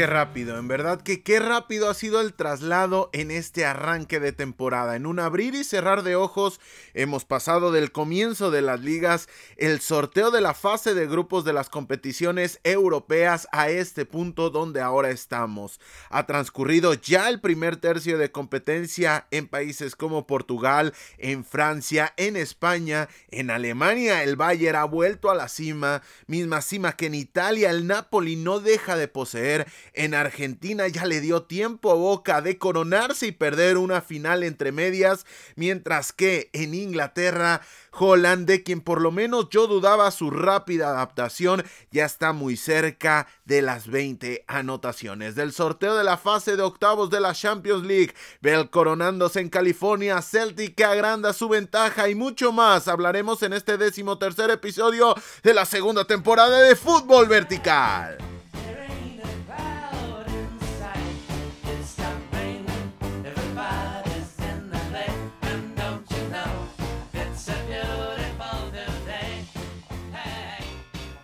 Qué rápido, en verdad que qué rápido ha sido el traslado en este arranque de temporada. En un abrir y cerrar de ojos hemos pasado del comienzo de las ligas, el sorteo de la fase de grupos de las competiciones europeas a este punto donde ahora estamos. Ha transcurrido ya el primer tercio de competencia en países como Portugal, en Francia, en España, en Alemania el Bayern ha vuelto a la cima, misma cima que en Italia el Napoli no deja de poseer en Argentina ya le dio tiempo a Boca de coronarse y perder una final entre medias, mientras que en Inglaterra Holland, de quien por lo menos yo dudaba su rápida adaptación, ya está muy cerca de las 20 anotaciones. Del sorteo de la fase de octavos de la Champions League, Bell coronándose en California, Celtic agranda su ventaja y mucho más hablaremos en este décimo tercer episodio de la segunda temporada de Fútbol Vertical.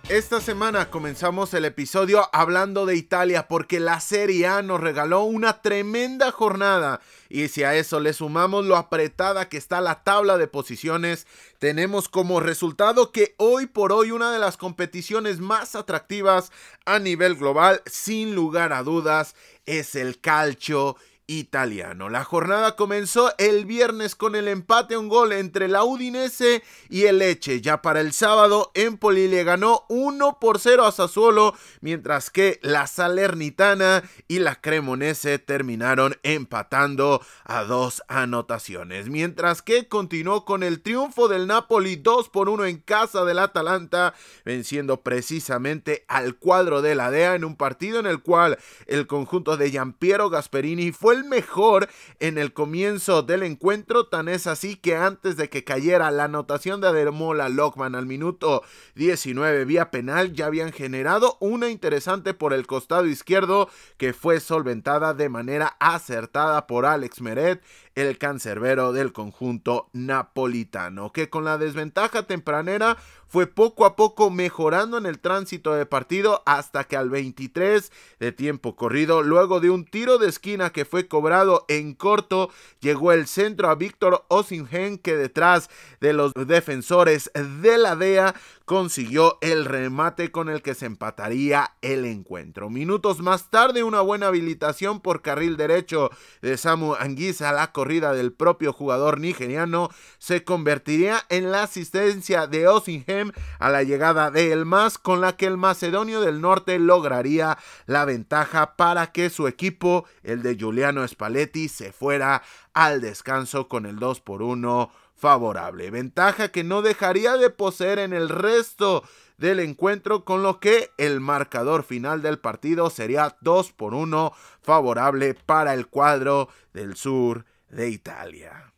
Esta semana comenzamos el episodio hablando de Italia porque la Serie A nos regaló una tremenda jornada. Y si a eso le sumamos lo apretada que está la tabla de posiciones, tenemos como resultado que hoy por hoy una de las competiciones más atractivas a nivel global, sin lugar a dudas, es el calcio italiano. La jornada comenzó el viernes con el empate a un gol entre la Udinese y el Leche. Ya para el sábado, Empoli le ganó 1 por 0 a Sassuolo, mientras que la Salernitana y la Cremonese terminaron empatando a dos anotaciones. Mientras que continuó con el triunfo del Napoli 2 por 1 en casa del Atalanta, venciendo precisamente al cuadro de la DEA en un partido en el cual el conjunto de Giampiero Gasperini fue el mejor en el comienzo del encuentro, tan es así que antes de que cayera la anotación de Ademola Lockman al minuto 19 vía penal, ya habían generado una interesante por el costado izquierdo que fue solventada de manera acertada por Alex Meret el cancerbero del conjunto napolitano, que con la desventaja tempranera fue poco a poco mejorando en el tránsito de partido hasta que al 23 de tiempo corrido, luego de un tiro de esquina que fue cobrado en corto, llegó el centro a Víctor Osingen que detrás de los defensores de la DEA consiguió el remate con el que se empataría el encuentro. Minutos más tarde, una buena habilitación por carril derecho de Samu Anguisa a la corrida del propio jugador nigeriano se convertiría en la asistencia de Osinhem a la llegada de El Mas, con la que el macedonio del norte lograría la ventaja para que su equipo, el de Giuliano Spalletti, se fuera al descanso con el 2 por 1 favorable. Ventaja que no dejaría de poseer en el resto del encuentro, con lo que el marcador final del partido sería 2 por 1 favorable para el cuadro del sur de Italia.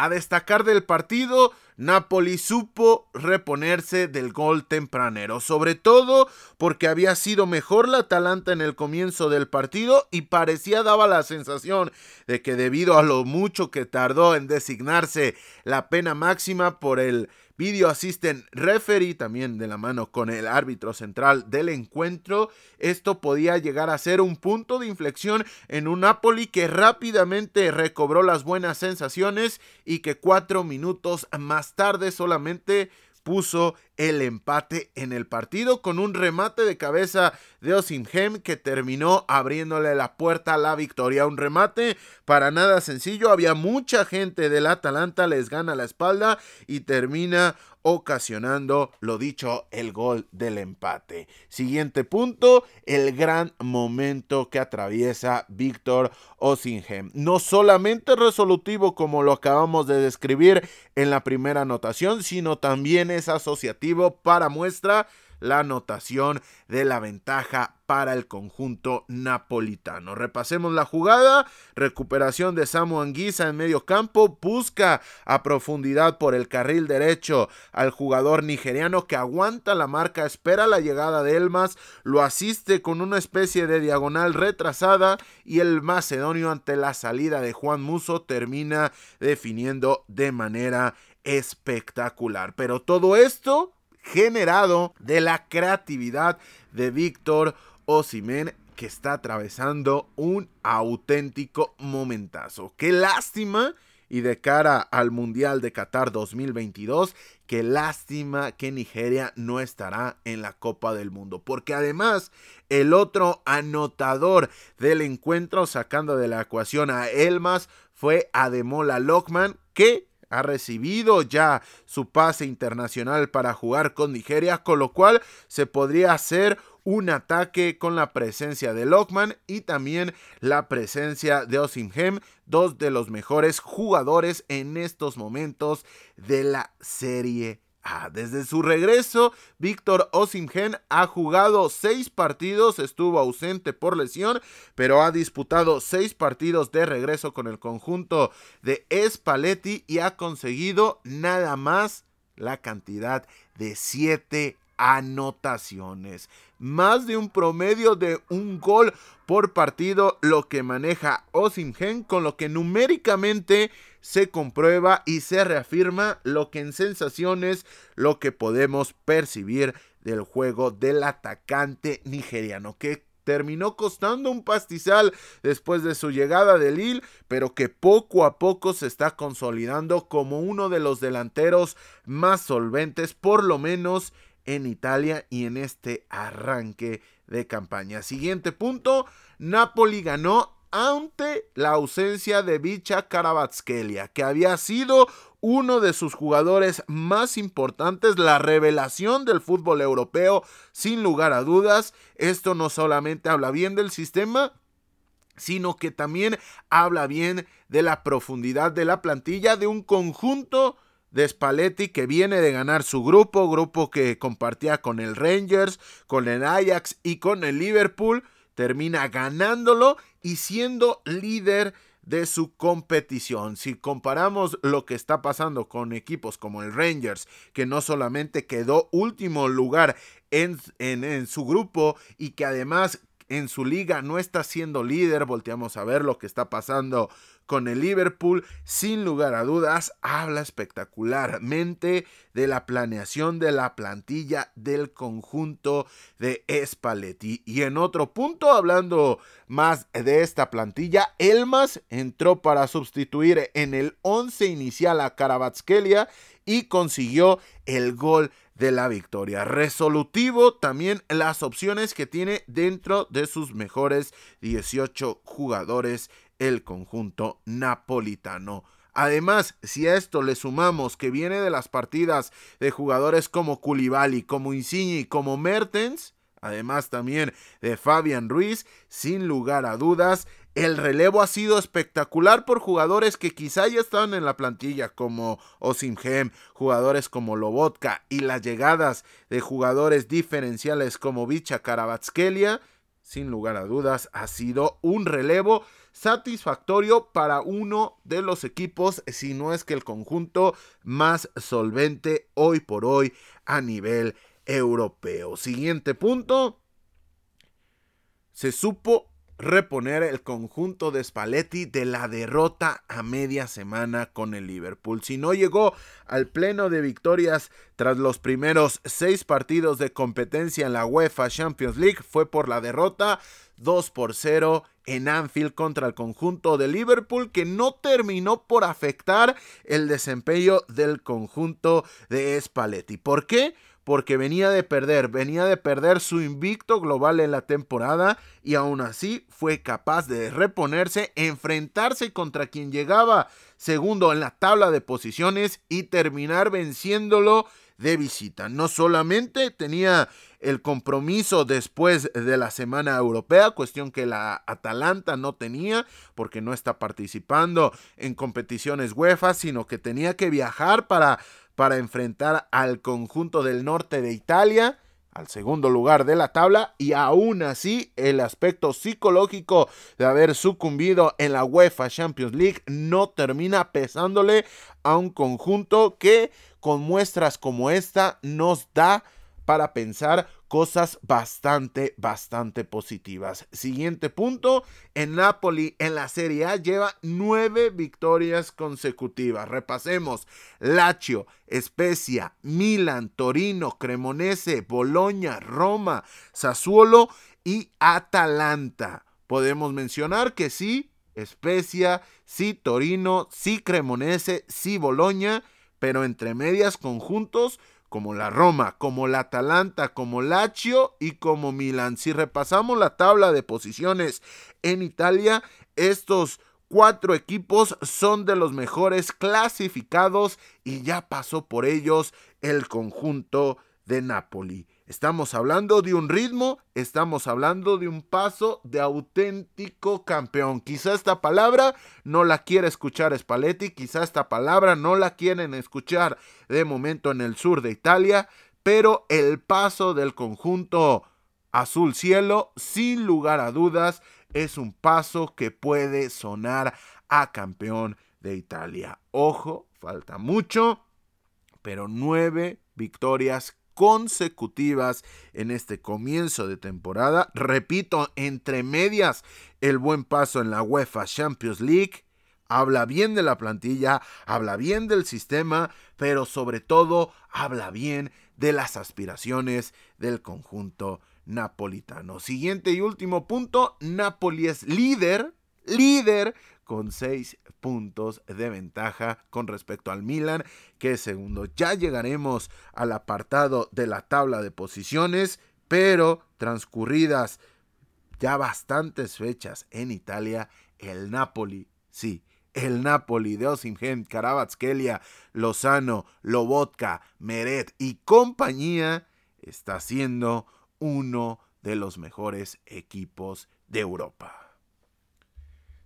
A destacar del partido, Napoli supo reponerse del gol tempranero, sobre todo porque había sido mejor la Atalanta en el comienzo del partido y parecía daba la sensación de que debido a lo mucho que tardó en designarse la pena máxima por el Video Assistant Referee, también de la mano con el árbitro central del encuentro. Esto podía llegar a ser un punto de inflexión en un Napoli que rápidamente recobró las buenas sensaciones y que cuatro minutos más tarde solamente puso el empate en el partido con un remate de cabeza de Osimhem que terminó abriéndole la puerta a la victoria. Un remate para nada sencillo. Había mucha gente del Atalanta, les gana la espalda y termina ocasionando, lo dicho, el gol del empate. Siguiente punto, el gran momento que atraviesa Víctor Osinhem. No solamente resolutivo como lo acabamos de describir en la primera anotación, sino también es asociativo para muestra la anotación de la ventaja para el conjunto napolitano. Repasemos la jugada, recuperación de Samu Anguisa en medio campo, busca a profundidad por el carril derecho al jugador nigeriano que aguanta la marca, espera la llegada de Elmas, lo asiste con una especie de diagonal retrasada y el macedonio ante la salida de Juan Muso termina definiendo de manera espectacular. Pero todo esto generado de la creatividad de Víctor Osimen que está atravesando un auténtico momentazo. Qué lástima y de cara al Mundial de Qatar 2022, qué lástima que Nigeria no estará en la Copa del Mundo, porque además el otro anotador del encuentro sacando de la ecuación a Elmas fue Ademola Lockman, que ha recibido ya su pase internacional para jugar con Nigeria, con lo cual se podría hacer un ataque con la presencia de Lockman y también la presencia de Osimhem, dos de los mejores jugadores en estos momentos de la Serie A. Desde su regreso, Víctor Osimhen ha jugado seis partidos, estuvo ausente por lesión, pero ha disputado seis partidos de regreso con el conjunto de Spalletti y ha conseguido nada más la cantidad de siete anotaciones. Más de un promedio de un gol por partido, lo que maneja Osimhen, con lo que numéricamente se comprueba y se reafirma lo que en sensaciones, lo que podemos percibir del juego del atacante nigeriano, que terminó costando un pastizal después de su llegada de Lille, pero que poco a poco se está consolidando como uno de los delanteros más solventes, por lo menos en Italia y en este arranque de campaña. Siguiente punto, Napoli ganó ante la ausencia de Bicha Karabatskelia, que había sido uno de sus jugadores más importantes, la revelación del fútbol europeo, sin lugar a dudas. Esto no solamente habla bien del sistema, sino que también habla bien de la profundidad de la plantilla de un conjunto de Spalletti que viene de ganar su grupo, grupo que compartía con el Rangers, con el Ajax y con el Liverpool, termina ganándolo y siendo líder de su competición. Si comparamos lo que está pasando con equipos como el Rangers, que no solamente quedó último lugar en, en, su grupo y que además en su liga no está siendo líder, volteamos a ver lo que está pasando con el Liverpool, sin lugar a dudas, habla espectacularmente de la planeación de la plantilla del conjunto de Spalletti. Y en otro punto, hablando más de esta plantilla, Elmas entró para sustituir en el 11 inicial a Karabatskelia y consiguió el gol de la victoria. Resolutivo también las opciones que tiene dentro de sus mejores 18 jugadores el conjunto napolitano. Además, si a esto le sumamos que viene de las partidas de jugadores como Koulibaly, como Insigne, como Mertens, además también de Fabian Ruiz, sin lugar a dudas, el relevo ha sido espectacular por jugadores que quizá ya estaban en la plantilla como Osimhem, jugadores como Lobotka y las llegadas de jugadores diferenciales como Bicha Karabatskelia, sin lugar a dudas, ha sido un relevo satisfactorio para uno de los equipos, si no es que el conjunto más solvente hoy por hoy a nivel europeo. Siguiente punto. Se supo reponer el conjunto de Spalletti de la derrota a media semana con el Liverpool. Si no llegó al pleno de victorias tras los primeros seis partidos de competencia en la UEFA Champions League, fue por la derrota 2 por 0 en Anfield contra el conjunto de Liverpool que no terminó por afectar el desempeño del conjunto de Spalletti. ¿Por qué? Porque venía de perder, venía de perder su invicto global en la temporada y aún así fue capaz de reponerse, enfrentarse contra quien llegaba segundo en la tabla de posiciones y terminar venciéndolo de visita. No solamente tenía el compromiso después de la semana europea, cuestión que la Atalanta no tenía porque no está participando en competiciones UEFA, sino que tenía que viajar para para enfrentar al conjunto del norte de Italia. al segundo lugar de la tabla y aún así el aspecto psicológico de haber sucumbido en la UEFA Champions League no termina pesándole a un conjunto que con muestras como esta nos da para pensar cosas bastante, bastante positivas. Siguiente punto, en Napoli en la Serie A lleva nueve victorias consecutivas. Repasemos, Lazio, Spezia, Milan, Torino, Cremonese, Boloña, Roma, Sassuolo y Atalanta. Podemos mencionar que sí, Spezia, sí, Torino, sí, Cremonese, sí, Boloña, pero entre medias conjuntos como la Roma, como la Atalanta, como Lazio y como Milan. Si repasamos la tabla de posiciones en Italia, estos cuatro equipos son de los mejores clasificados y ya pasó por ellos el conjunto de Napoli. Estamos hablando de un ritmo, estamos hablando de un paso de auténtico campeón. Quizá esta palabra no la quiere escuchar Spalletti, quizá esta palabra no la quieren escuchar de momento en el sur de Italia, pero el paso del conjunto azul cielo, sin lugar a dudas, es un paso que puede sonar a campeón de Italia. Ojo, falta mucho, pero nueve victorias consecutivas en este comienzo de temporada. Repito, entre medias, el buen paso en la UEFA Champions League. Habla bien de la plantilla, habla bien del sistema, pero sobre todo habla bien de las aspiraciones del conjunto napolitano. Siguiente y último punto, Napoli es líder, líder con seis puntos de ventaja con respecto al Milan, que es segundo. Ya llegaremos al apartado de la tabla de posiciones, pero transcurridas ya bastantes fechas en Italia, el Napoli, sí, el Napoli de Osimhen, Karabatskelia, Lozano, Lobotka, Meret y compañía está siendo uno de los mejores equipos de Europa.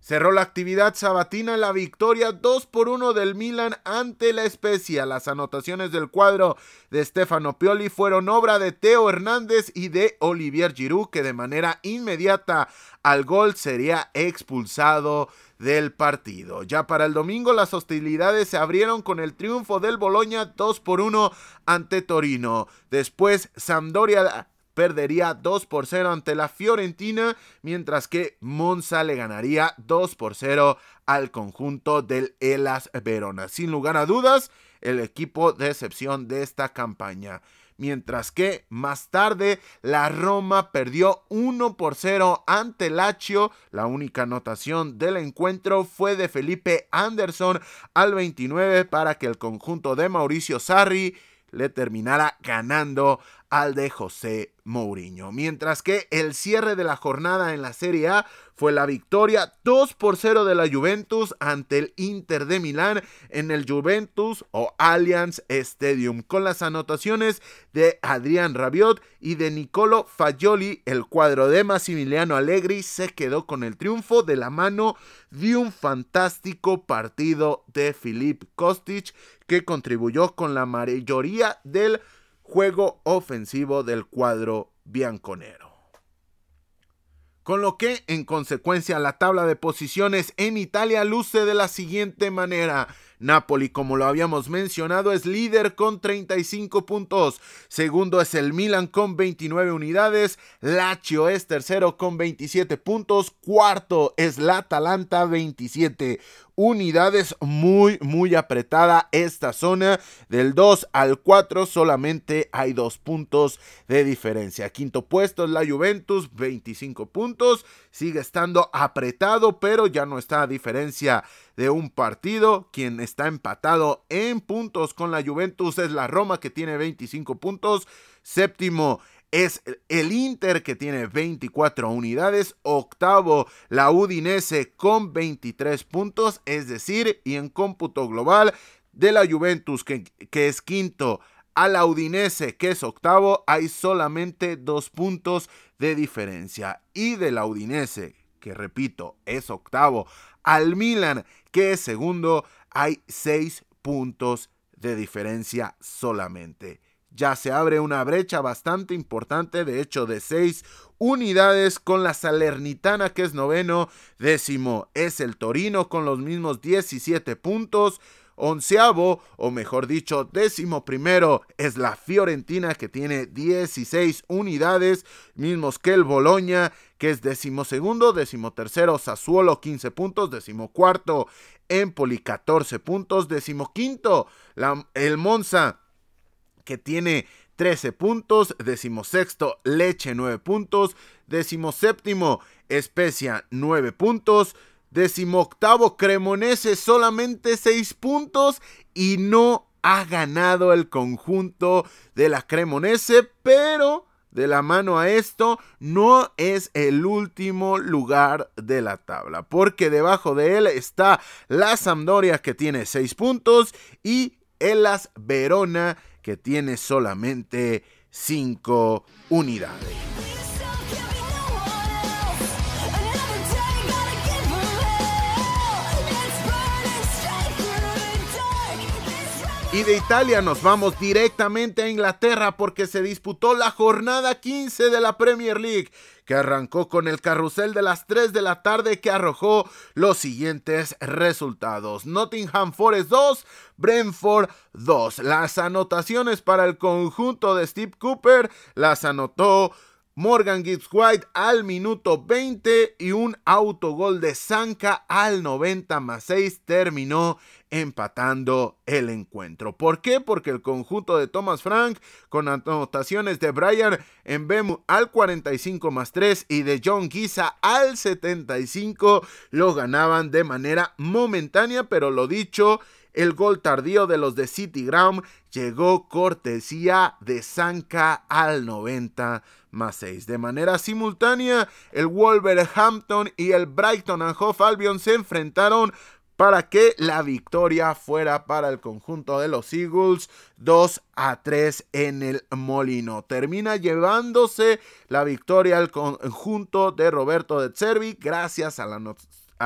Cerró la actividad sabatina la victoria 2 por 1 del Milan ante la Especia. Las anotaciones del cuadro de Stefano Pioli fueron obra de Teo Hernández y de Olivier Giroud, que de manera inmediata al gol sería expulsado del partido. Ya para el domingo las hostilidades se abrieron con el triunfo del Boloña 2 por 1 ante Torino. Después Sampdoria perdería 2 por 0 ante la Fiorentina, mientras que Monza le ganaría 2 por 0 al conjunto del Elas Verona. Sin lugar a dudas, el equipo de excepción de esta campaña. Mientras que más tarde la Roma perdió 1 por 0 ante Lazio. La única anotación del encuentro fue de Felipe Anderson al 29 para que el conjunto de Mauricio Sarri le terminara ganando al de José Mourinho. Mientras que el cierre de la jornada en la Serie A fue la victoria 2 por 0 de la Juventus ante el Inter de Milán en el Juventus o Allianz Stadium con las anotaciones de Adrián Rabiot y de Nicolo Fagioli. El cuadro de Massimiliano Allegri se quedó con el triunfo de la mano de un fantástico partido de Filip Kostic que contribuyó con la mayoría del juego ofensivo del cuadro bianconero. Con lo que, en consecuencia, la tabla de posiciones en Italia luce de la siguiente manera. Napoli, como lo habíamos mencionado, es líder con 35 puntos. Segundo es el Milan con 29 unidades. Lazio es tercero con 27 puntos. Cuarto es la Atalanta 27 unidades. Muy, muy apretada esta zona. Del 2 al 4 solamente hay dos puntos de diferencia. Quinto puesto es la Juventus, 25 puntos. Sigue estando apretado, pero ya no está a diferencia de un partido. Quien está empatado en puntos con la Juventus es la Roma, que tiene 25 puntos. Séptimo es el Inter que tiene 24 unidades, octavo la Udinese con 23 puntos, es decir, y en cómputo global de la Juventus que, que es quinto a la Udinese que es octavo, hay solamente dos puntos de diferencia. Y de la Udinese, que repito, es octavo, al Milan que es segundo, hay seis puntos de diferencia solamente. Ya se abre una brecha bastante importante, de hecho de 6 unidades con la Salernitana que es noveno, décimo es el Torino con los mismos 17 puntos, onceavo, o mejor dicho, décimo primero es la Fiorentina que tiene 16 unidades, mismos que el Boloña que es décimo segundo, décimo tercero Sassuolo 15 puntos, décimo cuarto Empoli 14 puntos, décimo quinto el Monza que tiene 13 puntos, decimosexto Leche 9 puntos, decimoséptimo Especia 9 puntos, decimoctavo Cremonese solamente 6 puntos y no ha ganado el conjunto de la Cremonese, pero de la mano a esto no es el último lugar de la tabla, porque debajo de él está la Sampdoria que tiene 6 puntos y Elas Verona que tiene solamente 5 unidades. Y de Italia nos vamos directamente a Inglaterra porque se disputó la jornada 15 de la Premier League, que arrancó con el carrusel de las 3 de la tarde que arrojó los siguientes resultados. Nottingham Forest 2, Brentford 2. Las anotaciones para el conjunto de Steve Cooper las anotó Morgan Gibbs White al minuto 20 y un autogol de Zanca al 90 más 6 terminó empatando el encuentro. ¿Por qué? Porque el conjunto de Thomas Frank con anotaciones de Brian Bemu al 45 más 3 y de John Giza al 75 lo ganaban de manera momentánea, pero lo dicho, el gol tardío de los de City Ground llegó cortesía de Zanca al 90 más 6. De manera simultánea, el Wolverhampton y el Brighton and Hove Albion se enfrentaron para que la victoria fuera para el conjunto de los Eagles 2 a 3 en el Molino. Termina llevándose la victoria al conjunto de Roberto de Cervi gracias a,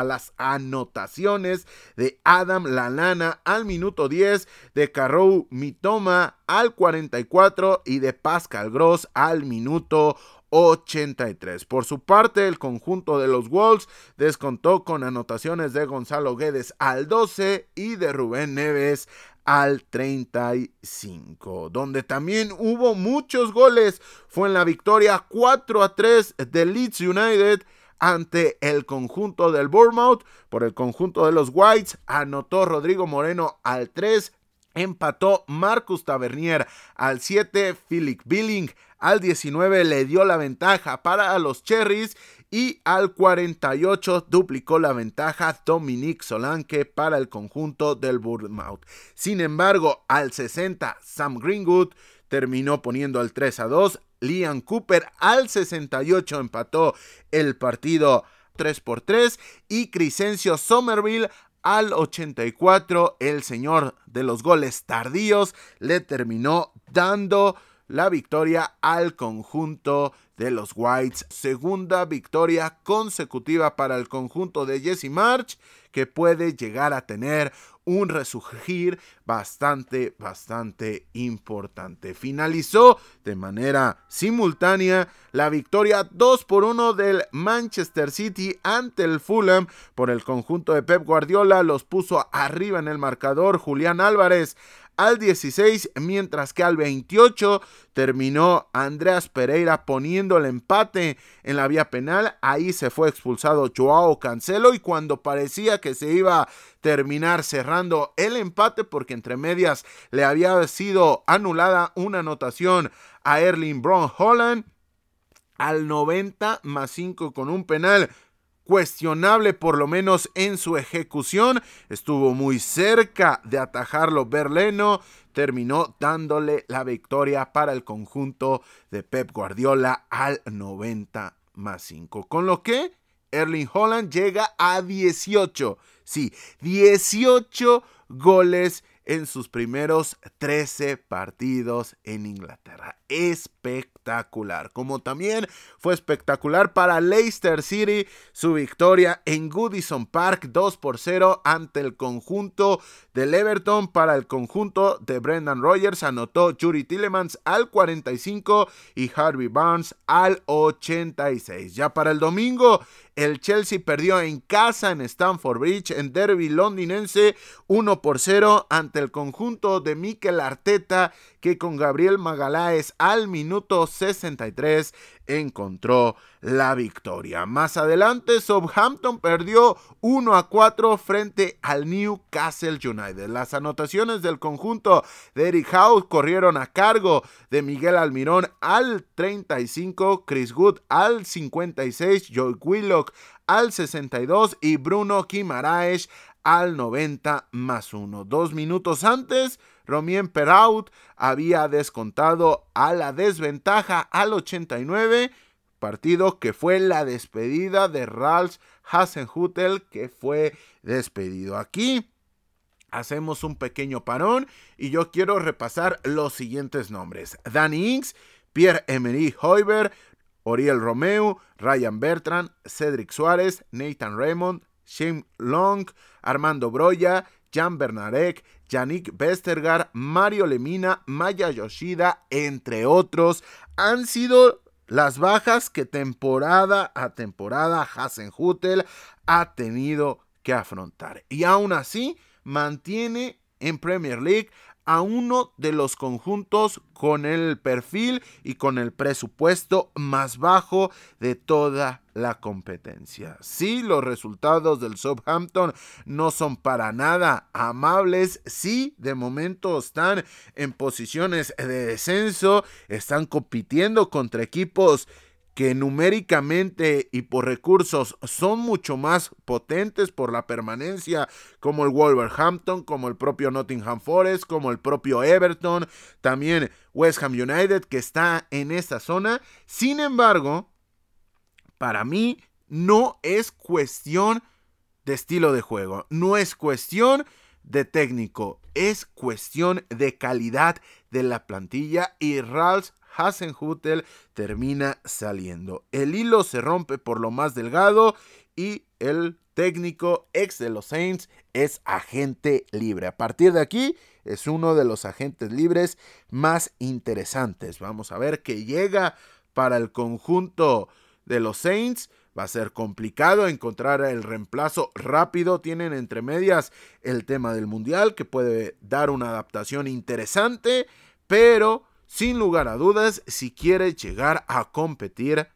las anotaciones de Adam Lalana al minuto 10, de Carrou Mitoma al 44 y de Pascal Gross al minuto 83. Por su parte, el conjunto de los Wolves descontó con anotaciones de Gonzalo Guedes al 12 y de Rubén Neves al 35. Donde también hubo muchos goles fue en la victoria 4 a 3 de Leeds United ante el conjunto del Bournemouth. Por el conjunto de los Whites anotó Rodrigo Moreno al 3, empató Marcus Tavernier al 7, Philip Billing al 19 le dio la ventaja para los Cherries y al 48 duplicó la ventaja Dominique Solanke para el conjunto del Bournemouth. Sin embargo, al 60 Sam Greenwood terminó poniendo el 3 a 2. Liam Cooper al 68 empató el partido 3 por 3 y Crescencio Somerville al 84 el señor de los goles tardíos le terminó dando la victoria al conjunto de los Whites. Segunda victoria consecutiva para el conjunto de Jesse March que puede llegar a tener un resurgir bastante, bastante importante. Finalizó de manera simultánea la victoria 2 por 1 del Manchester City ante el Fulham por el conjunto de Pep Guardiola. Los puso arriba en el marcador Julián Álvarez al 16, mientras que al 28 terminó Andreas Pereira poniendo el empate en la vía penal. Ahí se fue expulsado Joao Cancelo y cuando parecía que se iba a terminar cerrando el empate porque entre medias le había sido anulada una anotación a Erling Brown Holland al 90 más 5 con un penal cuestionable por lo menos en su ejecución. Estuvo muy cerca de atajarlo Berleno. Terminó dándole la victoria para el conjunto de Pep Guardiola al 90 más 5. Con lo que Erling Holland llega a 18. Sí, 18 goles en sus primeros 13 partidos en Inglaterra. Espectacular. Como también fue espectacular para Leicester City su victoria en Goodison Park 2 por 0 ante el conjunto del Everton. Para el conjunto de Brendan Rogers anotó Yuri Tillemans al 45 y Harvey Barnes al 86. Ya para el domingo, el Chelsea perdió en casa en Stamford Bridge en derby londinense 1 por 0 ante el conjunto de Mikel Arteta que con Gabriel Magaláes al minuto 63 encontró la victoria. Más adelante, Southampton perdió 1 a 4 frente al Newcastle United. Las anotaciones del conjunto de Eric House corrieron a cargo de Miguel Almirón al 35, Chris Wood al 56, Joe Willock al 62 y Bruno Kimaraes al 90 más 1. Dos minutos antes, Romien Peraut había descontado a la desventaja al 89, partido que fue la despedida de Ralph Hasenhutel, que fue despedido. Aquí hacemos un pequeño parón y yo quiero repasar los siguientes nombres. Danny Inks, Pierre-Emery Hoiber, Oriel Romeo, Ryan Bertrand, Cedric Suárez, Nathan Raymond, Shane Long, Armando Broya, Jan Bernarek, Yannick Westergaard, Mario Lemina, Maya Yoshida, entre otros, han sido las bajas que temporada a temporada Hasenhutel ha tenido que afrontar. Y aún así mantiene en Premier League a uno de los conjuntos con el perfil y con el presupuesto más bajo de toda la competencia. Sí, los resultados del Southampton no son para nada amables. Sí, de momento están en posiciones de descenso, están compitiendo contra equipos que numéricamente y por recursos son mucho más potentes por la permanencia, como el Wolverhampton, como el propio Nottingham Forest, como el propio Everton, también West Ham United que está en esta zona. Sin embargo, para mí no es cuestión de estilo de juego, no es cuestión de técnico, es cuestión de calidad de la plantilla y Ralph Hasenhutel termina saliendo. El hilo se rompe por lo más delgado y el técnico ex de los Saints es agente libre. A partir de aquí es uno de los agentes libres más interesantes. Vamos a ver qué llega para el conjunto de los Saints. Va a ser complicado encontrar el reemplazo rápido. Tienen entre medias el tema del Mundial que puede dar una adaptación interesante, pero sin lugar a dudas, si quiere llegar a competir,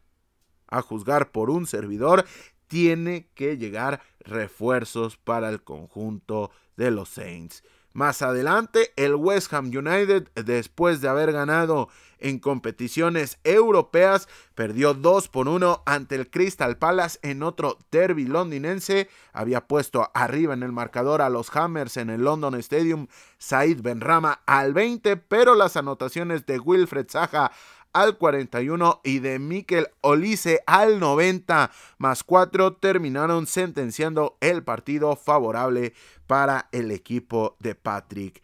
a juzgar por un servidor, tiene que llegar refuerzos para el conjunto de los Saints. Más adelante, el West Ham United, después de haber ganado en competiciones europeas, perdió 2 por 1 ante el Crystal Palace en otro derby londinense. Había puesto arriba en el marcador a los Hammers en el London Stadium Said Benrama al 20, pero las anotaciones de Wilfred Zaha al 41 y de Mikel Olise al 90 más 4 terminaron sentenciando el partido favorable para el equipo de Patrick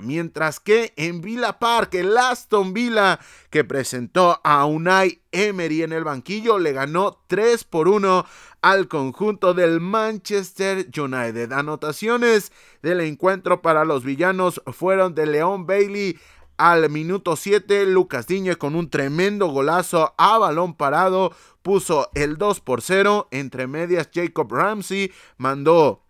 Mientras que en Villa Park, el Aston Villa que presentó a Unai Emery en el banquillo le ganó 3 por 1 al conjunto del Manchester United. Anotaciones del encuentro para los villanos fueron de León Bailey al minuto 7, Lucas Diñe con un tremendo golazo a balón parado puso el 2 por 0. Entre medias, Jacob Ramsey mandó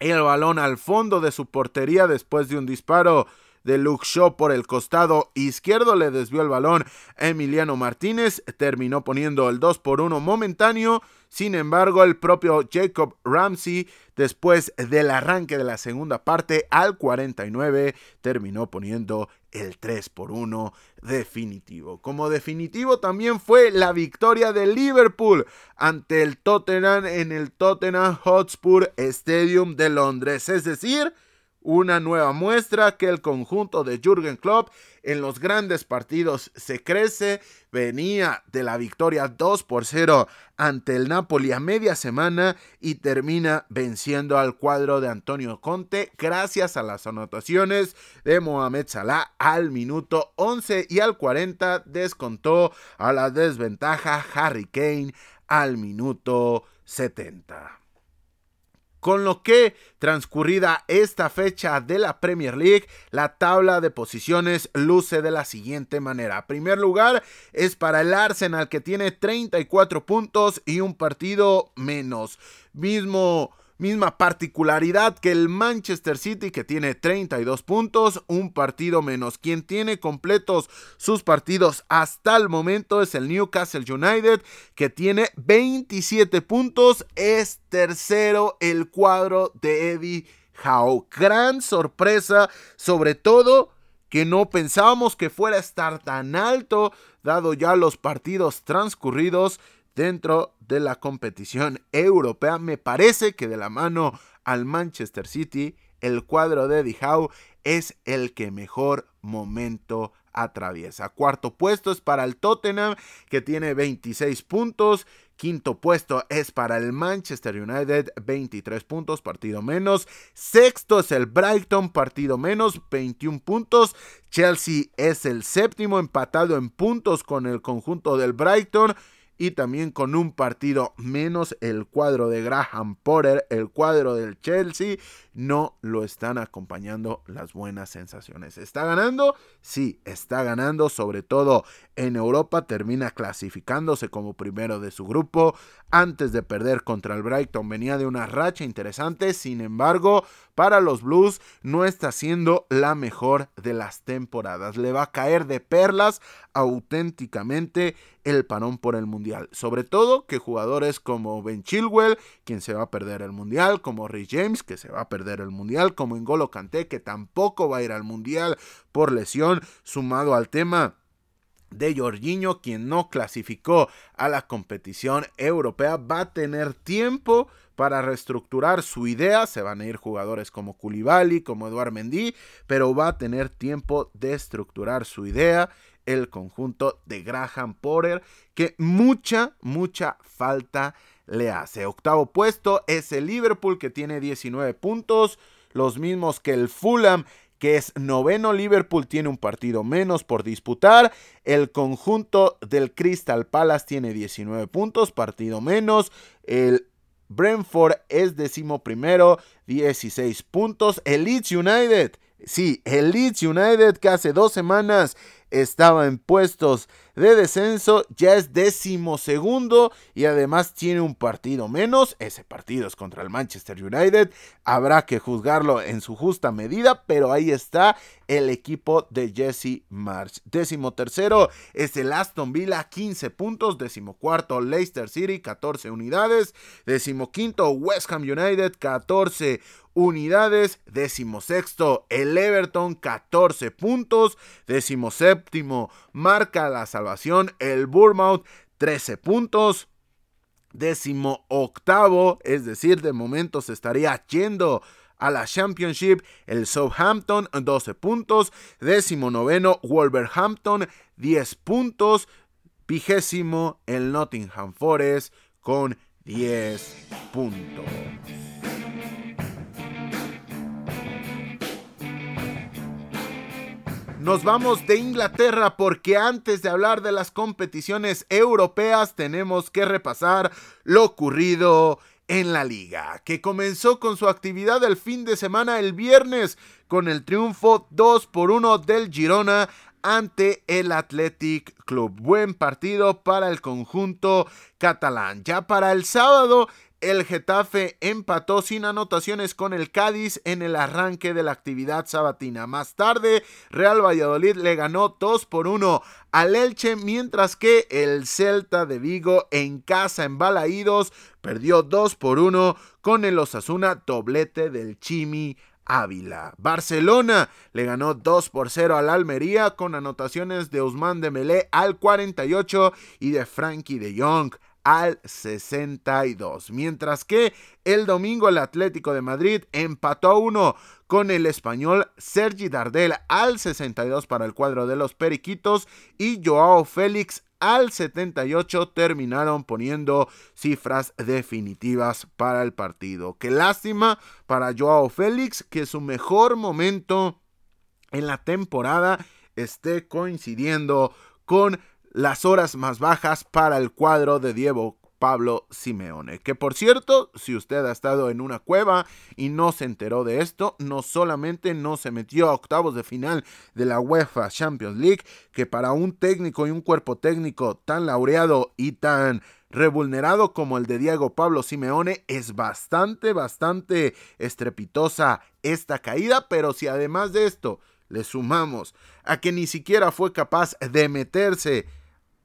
el balón al fondo de su portería después de un disparo de Luke Shaw por el costado izquierdo le desvió el balón Emiliano Martínez, terminó poniendo el 2 por 1 momentáneo. Sin embargo, el propio Jacob Ramsey, después del arranque de la segunda parte al 49, terminó poniendo el 3 por 1 definitivo. Como definitivo también fue la victoria de Liverpool ante el Tottenham en el Tottenham Hotspur Stadium de Londres. Es decir, una nueva muestra que el conjunto de Jürgen Klopp en los grandes partidos se crece. Venía de la victoria 2 por 0 ante el Napoli a media semana y termina venciendo al cuadro de Antonio Conte gracias a las anotaciones de Mohamed Salah al minuto 11 y al 40 descontó a la desventaja Harry Kane al minuto 70 con lo que transcurrida esta fecha de la Premier League, la tabla de posiciones luce de la siguiente manera. Primer lugar es para el Arsenal que tiene 34 puntos y un partido menos. Mismo Misma particularidad que el Manchester City que tiene 32 puntos, un partido menos. Quien tiene completos sus partidos hasta el momento es el Newcastle United que tiene 27 puntos. Es tercero el cuadro de Eddie Howe. Gran sorpresa, sobre todo que no pensábamos que fuera a estar tan alto, dado ya los partidos transcurridos dentro de la competición europea. Me parece que de la mano al Manchester City, el cuadro de Howe es el que mejor momento atraviesa. Cuarto puesto es para el Tottenham, que tiene 26 puntos. Quinto puesto es para el Manchester United, 23 puntos, partido menos. Sexto es el Brighton, partido menos, 21 puntos. Chelsea es el séptimo, empatado en puntos con el conjunto del Brighton y también con un partido menos el cuadro de Graham Potter, el cuadro del Chelsea, no lo están acompañando las buenas sensaciones. ¿Está ganando? Sí, está ganando, sobre todo en Europa, termina clasificándose como primero de su grupo antes de perder contra el Brighton. Venía de una racha interesante, sin embargo, para los Blues no está siendo la mejor de las temporadas. Le va a caer de perlas auténticamente el parón por el Mundial. Sobre todo que jugadores como Ben Chilwell, quien se va a perder el Mundial, como Ray James, que se va a perder el Mundial, como N'Golo Kanté, que tampoco va a ir al Mundial por lesión, sumado al tema de Jorginho, quien no clasificó a la competición europea, va a tener tiempo para reestructurar su idea. Se van a ir jugadores como Koulibaly, como Eduard Mendy, pero va a tener tiempo de estructurar su idea el conjunto de Graham Potter, que mucha, mucha falta le hace. Octavo puesto es el Liverpool, que tiene 19 puntos, los mismos que el Fulham, que es noveno. Liverpool tiene un partido menos por disputar. El conjunto del Crystal Palace tiene 19 puntos, partido menos. El Brentford es décimo primero, 16 puntos. El Leeds United, sí, el Leeds United que hace dos semanas estaba en puestos de descenso, ya es décimo segundo y además tiene un partido menos. Ese partido es contra el Manchester United. Habrá que juzgarlo en su justa medida, pero ahí está el equipo de Jesse March. Décimo tercero es el Aston Villa, 15 puntos. Décimo cuarto, Leicester City, 14 unidades. Décimo quinto, West Ham United, 14 unidades. Décimo sexto, el Everton, 14 puntos. Décimo séptimo, marca la salvación, el Bournemouth, 13 puntos. Décimo octavo, es decir, de momento se estaría yendo a la Championship, el Southampton 12 puntos, décimo noveno Wolverhampton 10 puntos, vigésimo el Nottingham Forest con 10 puntos. Nos vamos de Inglaterra porque antes de hablar de las competiciones europeas tenemos que repasar lo ocurrido en la liga, que comenzó con su actividad el fin de semana el viernes con el triunfo 2 por 1 del Girona ante el Athletic Club. Buen partido para el conjunto catalán. Ya para el sábado el Getafe empató sin anotaciones con el Cádiz en el arranque de la actividad sabatina. Más tarde, Real Valladolid le ganó 2 por 1 al Elche, mientras que el Celta de Vigo en casa en Balaídos perdió 2 por 1 con el Osasuna doblete del Chimi Ávila. Barcelona le ganó 2 por 0 al Almería con anotaciones de Usman Dembélé al 48 y de Frankie de Jong al 62. Mientras que el domingo el Atlético de Madrid empató uno con el español Sergi Dardel al 62 para el cuadro de los Periquitos y Joao Félix al 78 terminaron poniendo cifras definitivas para el partido. Qué lástima para Joao Félix que su mejor momento en la temporada esté coincidiendo con las horas más bajas para el cuadro de Diego Pablo Simeone. Que por cierto, si usted ha estado en una cueva y no se enteró de esto, no solamente no se metió a octavos de final de la UEFA Champions League, que para un técnico y un cuerpo técnico tan laureado y tan revulnerado como el de Diego Pablo Simeone, es bastante, bastante estrepitosa esta caída, pero si además de esto le sumamos a que ni siquiera fue capaz de meterse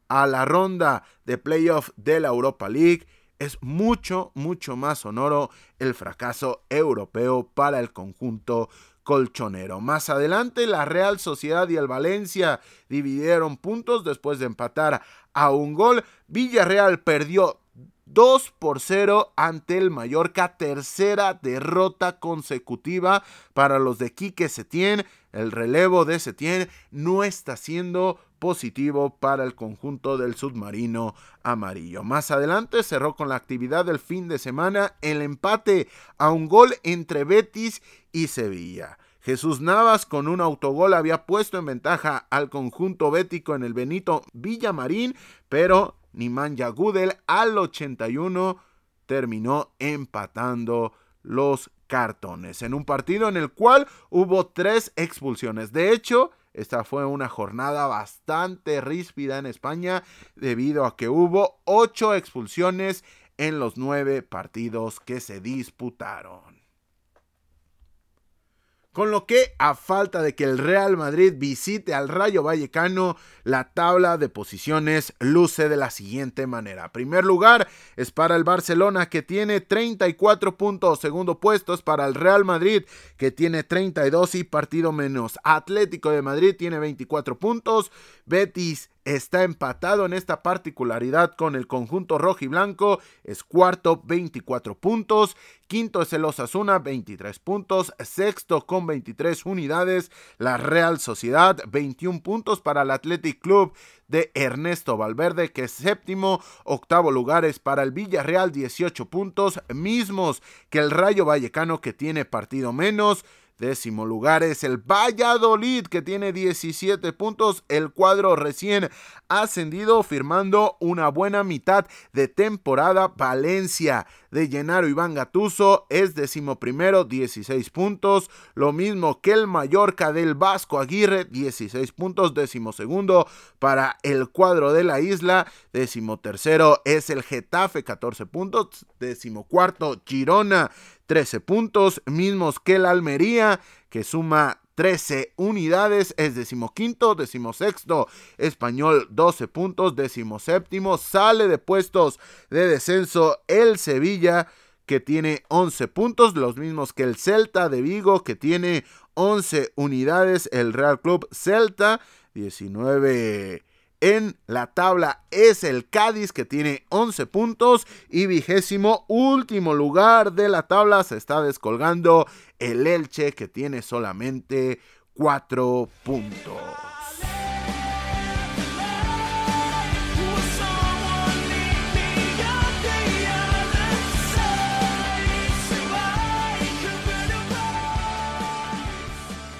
a la ronda de playoff de la Europa League, es mucho, mucho más sonoro el fracaso europeo para el conjunto colchonero. Más adelante, la Real Sociedad y el Valencia dividieron puntos después de empatar a un gol. Villarreal perdió 2 por 0 ante el Mallorca, tercera derrota consecutiva para los de Quique Setién. El relevo de Setién no está siendo positivo para el conjunto del submarino amarillo. Más adelante cerró con la actividad del fin de semana el empate a un gol entre Betis y Sevilla. Jesús Navas con un autogol había puesto en ventaja al conjunto bético en el Benito Villamarín, pero Nimanja Gudel al 81 terminó empatando los cartones en un partido en el cual hubo tres expulsiones. De hecho, esta fue una jornada bastante ríspida en España debido a que hubo ocho expulsiones en los nueve partidos que se disputaron. Con lo que, a falta de que el Real Madrid visite al Rayo Vallecano, la tabla de posiciones luce de la siguiente manera. Primer lugar es para el Barcelona que tiene 34 puntos. Segundo puesto es para el Real Madrid que tiene 32 y partido menos. Atlético de Madrid tiene 24 puntos. Betis está empatado en esta particularidad con el conjunto rojo y blanco, es cuarto 24 puntos, quinto es el Osasuna 23 puntos, sexto con 23 unidades la Real Sociedad 21 puntos para el Athletic Club de Ernesto Valverde que es séptimo, octavo lugar es para el Villarreal 18 puntos, mismos que el Rayo Vallecano que tiene partido menos, Décimo lugar es el Valladolid que tiene 17 puntos. El cuadro recién ascendido firmando una buena mitad de temporada. Valencia de Llenaro Iván Gatuso es decimoprimero 16 puntos. Lo mismo que el Mallorca del Vasco Aguirre 16 puntos. Decimosegundo para el cuadro de la isla. Decimotercero es el Getafe 14 puntos. Decimocuarto Girona 13 puntos, mismos que el Almería, que suma 13 unidades, es decimoquinto, decimosexto, español 12 puntos, decimoséptimo, sale de puestos de descenso el Sevilla, que tiene 11 puntos, los mismos que el Celta de Vigo, que tiene 11 unidades, el Real Club Celta, 19 en la tabla es el Cádiz que tiene 11 puntos y vigésimo último lugar de la tabla se está descolgando el Elche que tiene solamente 4 puntos.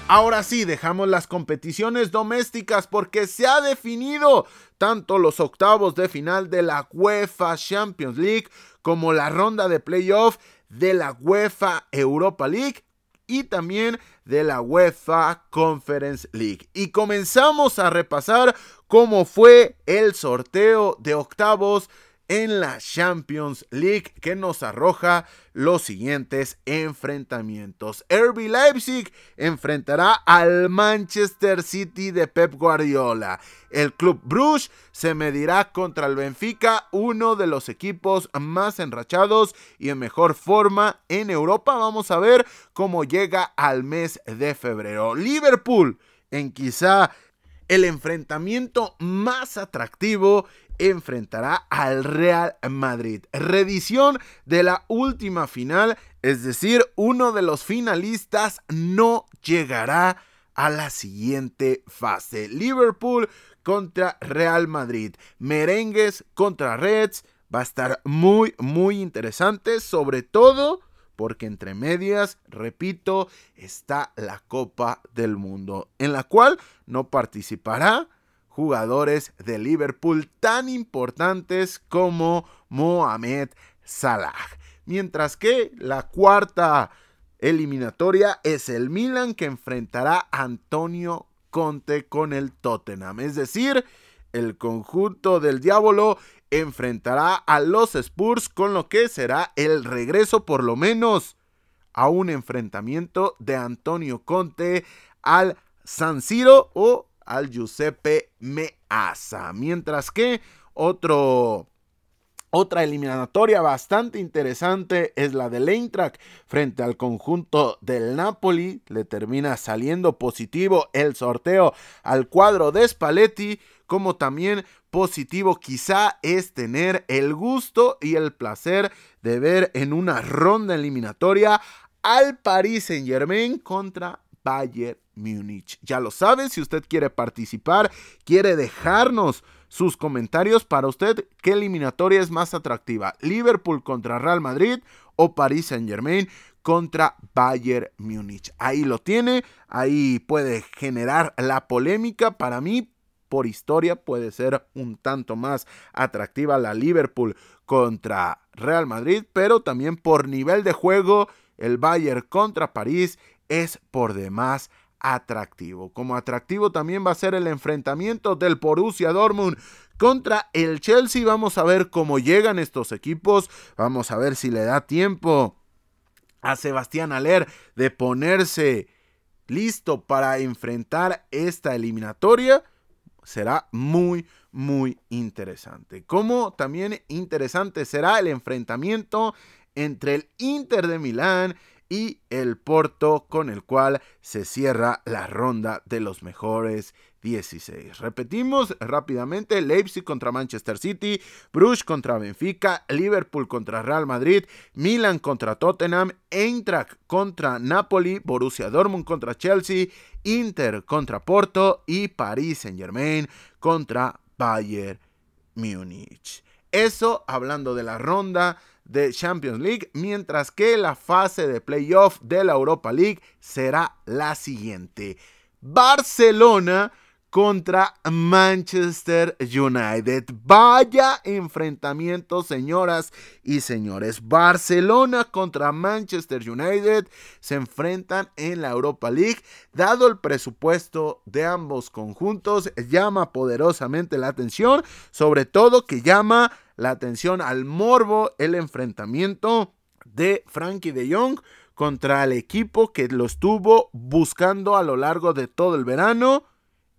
Ahora sí, dejamos las competiciones domésticas porque se ha definido tanto los octavos de final de la UEFA Champions League como la ronda de playoff de la UEFA Europa League y también de la UEFA Conference League. Y comenzamos a repasar cómo fue el sorteo de octavos en la Champions League que nos arroja los siguientes enfrentamientos. RB Leipzig enfrentará al Manchester City de Pep Guardiola. El Club Bruges se medirá contra el Benfica, uno de los equipos más enrachados y en mejor forma en Europa. Vamos a ver cómo llega al mes de febrero. Liverpool en quizá el enfrentamiento más atractivo enfrentará al Real Madrid. Redición de la última final, es decir, uno de los finalistas no llegará a la siguiente fase. Liverpool contra Real Madrid. Merengues contra Reds. Va a estar muy, muy interesante, sobre todo porque entre medias, repito, está la Copa del Mundo, en la cual no participará jugadores de Liverpool tan importantes como Mohamed Salah. Mientras que la cuarta eliminatoria es el Milan que enfrentará a Antonio Conte con el Tottenham. Es decir, el conjunto del diablo enfrentará a los Spurs con lo que será el regreso por lo menos a un enfrentamiento de Antonio Conte al San Siro o al Giuseppe Meazza. Mientras que otra eliminatoria bastante interesante es la del Eintracht frente al conjunto del Napoli. Le termina saliendo positivo el sorteo al cuadro de Spalletti, como también positivo quizá es tener el gusto y el placer de ver en una ronda eliminatoria al Paris Saint Germain contra Bayern Múnich. Ya lo sabe, si usted quiere participar, quiere dejarnos sus comentarios para usted qué eliminatoria es más atractiva, Liverpool contra Real Madrid o Paris Saint Germain contra Bayern Múnich. Ahí lo tiene, ahí puede generar la polémica. Para mí, por historia, puede ser un tanto más atractiva la Liverpool contra Real Madrid, pero también por nivel de juego, el Bayern contra París es por demás atractivo. Como atractivo también va a ser el enfrentamiento del Borussia Dortmund contra el Chelsea. Vamos a ver cómo llegan estos equipos. Vamos a ver si le da tiempo a Sebastián Aller de ponerse listo para enfrentar esta eliminatoria. Será muy, muy interesante. Como también interesante será el enfrentamiento entre el Inter de Milán y el Porto con el cual se cierra la ronda de los mejores 16. Repetimos rápidamente, Leipzig contra Manchester City, Bruges contra Benfica, Liverpool contra Real Madrid, Milan contra Tottenham, Eintracht contra Napoli, Borussia Dortmund contra Chelsea, Inter contra Porto y Paris Saint-Germain contra Bayern Múnich. Eso hablando de la ronda de Champions League, mientras que la fase de playoff de la Europa League será la siguiente. Barcelona contra Manchester United. Vaya enfrentamiento, señoras y señores. Barcelona contra Manchester United se enfrentan en la Europa League. Dado el presupuesto de ambos conjuntos, llama poderosamente la atención, sobre todo que llama la atención al morbo el enfrentamiento de Frankie de Jong contra el equipo que lo estuvo buscando a lo largo de todo el verano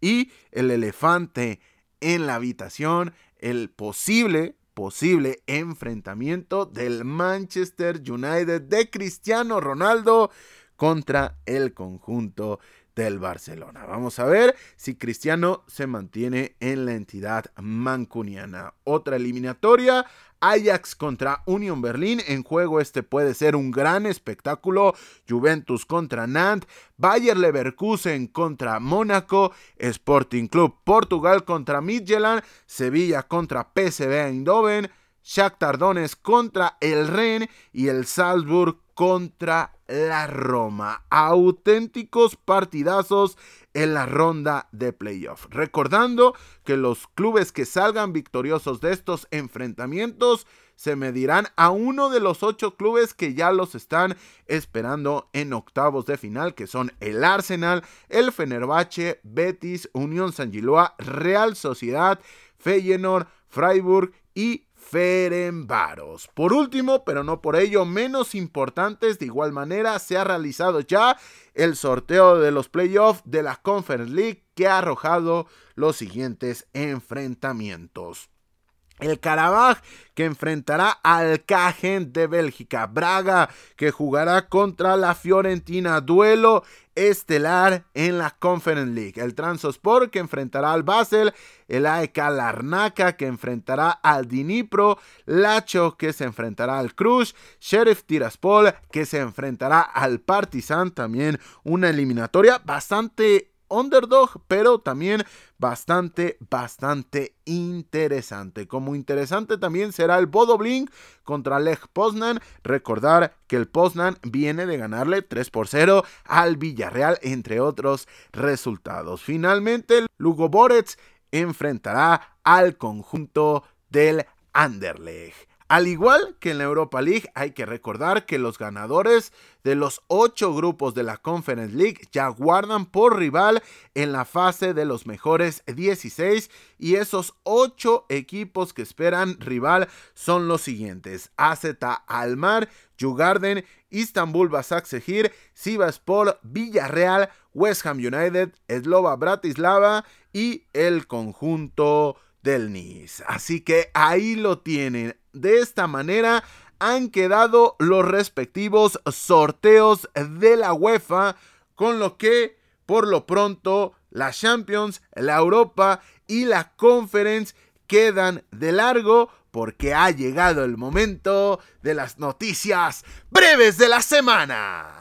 y el elefante en la habitación, el posible, posible enfrentamiento del Manchester United de Cristiano Ronaldo contra el conjunto del Barcelona. Vamos a ver si Cristiano se mantiene en la entidad mancuniana. Otra eliminatoria Ajax contra Union Berlin. En juego este puede ser un gran espectáculo. Juventus contra Nantes. Bayer Leverkusen contra Mónaco. Sporting Club Portugal contra Midtjylland. Sevilla contra PSV Eindhoven. Shakhtar Donetsk contra el Rennes y el Salzburg contra la Roma. Auténticos partidazos en la ronda de playoff. Recordando que los clubes que salgan victoriosos de estos enfrentamientos se medirán a uno de los ocho clubes que ya los están esperando en octavos de final, que son el Arsenal, el Fenerbahce, Betis, Unión San Giloa, Real Sociedad, Feyenoord, Freiburg y Ferenbaros. Por último, pero no por ello menos importantes, de igual manera se ha realizado ya el sorteo de los playoffs de la Conference League que ha arrojado los siguientes enfrentamientos. El Karabaj que enfrentará al Cajen de Bélgica. Braga que jugará contra la Fiorentina. Duelo estelar en la Conference League. El Transosport que enfrentará al Basel. El AEK Larnaca que enfrentará al Dinipro. Lacho que se enfrentará al Cruz. Sheriff Tiraspol que se enfrentará al Partizan. También una eliminatoria bastante underdog, pero también bastante, bastante interesante. Como interesante también será el Bodo Blink contra Lech Poznan. Recordar que el Poznan viene de ganarle 3 por 0 al Villarreal, entre otros resultados. Finalmente, Lugo Borets enfrentará al conjunto del Anderlecht. Al igual que en la Europa League, hay que recordar que los ganadores de los ocho grupos de la Conference League ya guardan por rival en la fase de los mejores 16 y esos ocho equipos que esperan rival son los siguientes: AZ Almar, Jugarden, Istanbul Basaksehir, Sivaspor, Villarreal, West Ham United, Slova Bratislava y el conjunto del Nice. Así que ahí lo tienen. De esta manera han quedado los respectivos sorteos de la UEFA, con lo que por lo pronto la Champions, la Europa y la Conference quedan de largo porque ha llegado el momento de las noticias breves de la semana.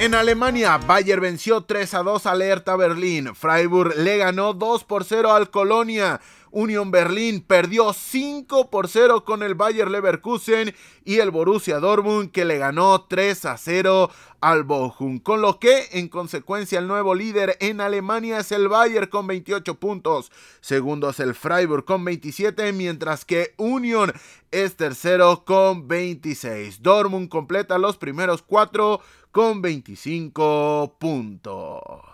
En Alemania, Bayer venció 3 a 2 al Hertha Berlín. Freiburg le ganó 2 por 0 al Colonia. Union Berlin perdió 5 por 0 con el Bayer Leverkusen y el Borussia Dortmund que le ganó 3 a 0 al Bochum. Con lo que en consecuencia el nuevo líder en Alemania es el Bayer con 28 puntos. Segundo es el Freiburg con 27 mientras que Union es tercero con 26. Dortmund completa los primeros cuatro con 25 puntos.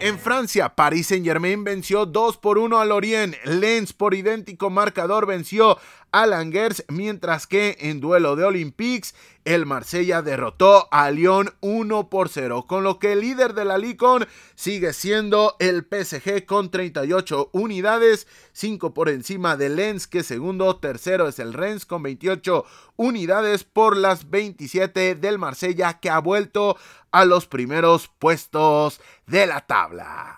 En Francia, Paris Saint-Germain venció 2 por 1 al Lorient. Lens por idéntico marcador venció a Langers, mientras que en duelo de Olympiques, el Marsella derrotó a Lyon 1 por 0, con lo que el líder de la Ligue sigue siendo el PSG con 38 unidades, 5 por encima de Lens, que segundo, tercero es el Rennes con 28 unidades por las 27 del Marsella, que ha vuelto a los primeros puestos de la tabla.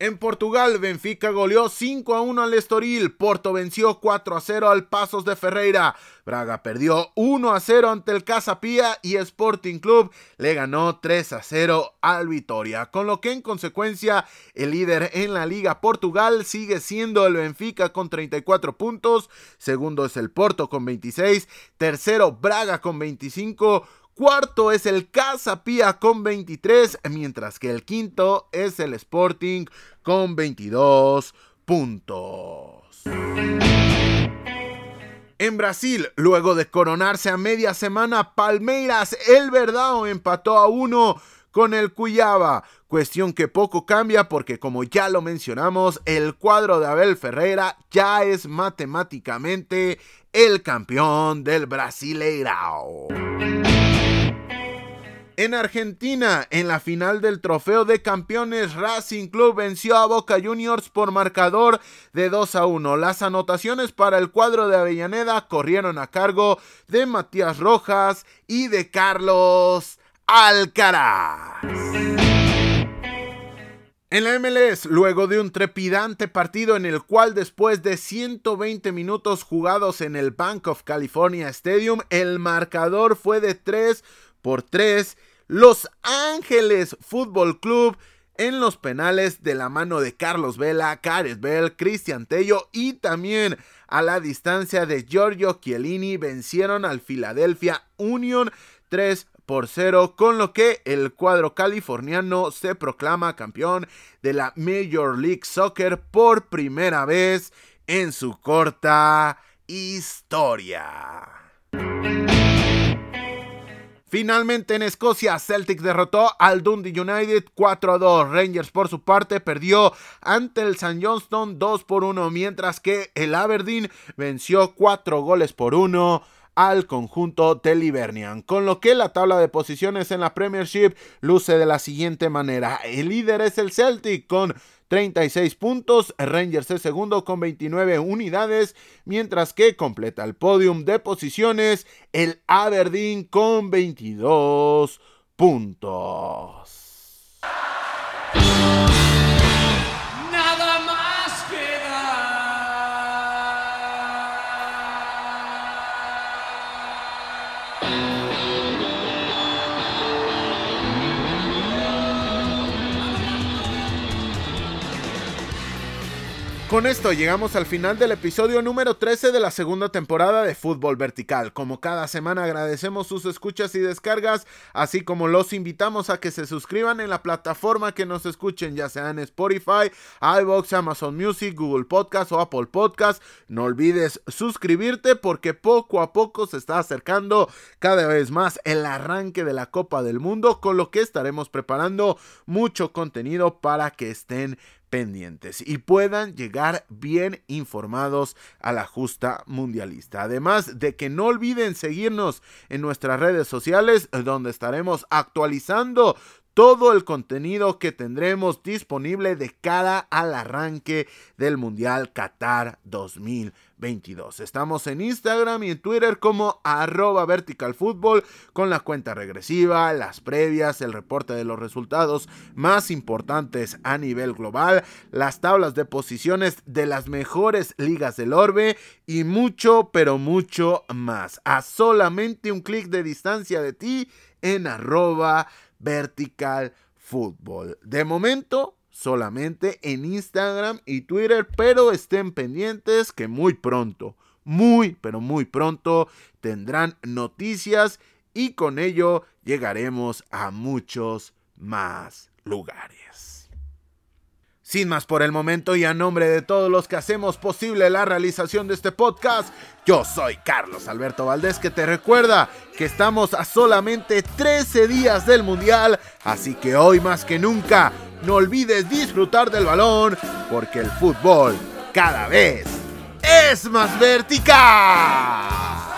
En Portugal, Benfica goleó 5 a 1 al Estoril, Porto venció 4 a 0 al Pasos de Ferreira, Braga perdió 1 a 0 ante el Casapía y Sporting Club le ganó 3 a 0 al Vitoria, con lo que en consecuencia el líder en la Liga Portugal sigue siendo el Benfica con 34 puntos, segundo es el Porto con 26, tercero Braga con 25, Cuarto es el Casa Pía con 23, mientras que el quinto es el Sporting con 22 puntos. En Brasil, luego de coronarse a media semana, Palmeiras el Verdao empató a uno con el Cuyaba. Cuestión que poco cambia porque como ya lo mencionamos, el cuadro de Abel Ferreira ya es matemáticamente el campeón del Brasileirao. En Argentina, en la final del trofeo de campeones, Racing Club venció a Boca Juniors por marcador de 2 a 1. Las anotaciones para el cuadro de Avellaneda corrieron a cargo de Matías Rojas y de Carlos Alcaraz. En la MLS, luego de un trepidante partido en el cual después de 120 minutos jugados en el Bank of California Stadium, el marcador fue de 3 por 3 Los Ángeles Fútbol Club en los penales de la mano de Carlos Vela, Cares Bell, Cristian Tello y también a la distancia de Giorgio Chiellini vencieron al Philadelphia Union 3 por 0, con lo que el cuadro californiano se proclama campeón de la Major League Soccer por primera vez en su corta historia. Finalmente en Escocia, Celtic derrotó al Dundee United 4 a 2. Rangers por su parte perdió ante el St. Johnston 2 por 1, mientras que el Aberdeen venció 4 goles por 1 al conjunto de Livernian, con lo que la tabla de posiciones en la Premiership luce de la siguiente manera. El líder es el Celtic con 36 puntos, Rangers es segundo con 29 unidades, mientras que completa el podium de posiciones el Aberdeen con 22 puntos. Con esto llegamos al final del episodio número 13 de la segunda temporada de Fútbol Vertical. Como cada semana agradecemos sus escuchas y descargas, así como los invitamos a que se suscriban en la plataforma que nos escuchen, ya sea en Spotify, iBox, Amazon Music, Google Podcast o Apple Podcast. No olvides suscribirte porque poco a poco se está acercando cada vez más el arranque de la Copa del Mundo, con lo que estaremos preparando mucho contenido para que estén y puedan llegar bien informados a la justa mundialista. Además de que no olviden seguirnos en nuestras redes sociales donde estaremos actualizando todo el contenido que tendremos disponible de cara al arranque del Mundial Qatar 2022. Estamos en Instagram y en Twitter como arroba verticalfútbol con la cuenta regresiva, las previas, el reporte de los resultados más importantes a nivel global, las tablas de posiciones de las mejores ligas del orbe y mucho, pero mucho más. A solamente un clic de distancia de ti en arroba Vertical Fútbol. De momento, solamente en Instagram y Twitter, pero estén pendientes que muy pronto, muy, pero muy pronto tendrán noticias y con ello llegaremos a muchos más lugares. Sin más por el momento y a nombre de todos los que hacemos posible la realización de este podcast, yo soy Carlos Alberto Valdés que te recuerda que estamos a solamente 13 días del Mundial, así que hoy más que nunca no olvides disfrutar del balón porque el fútbol cada vez es más vertical.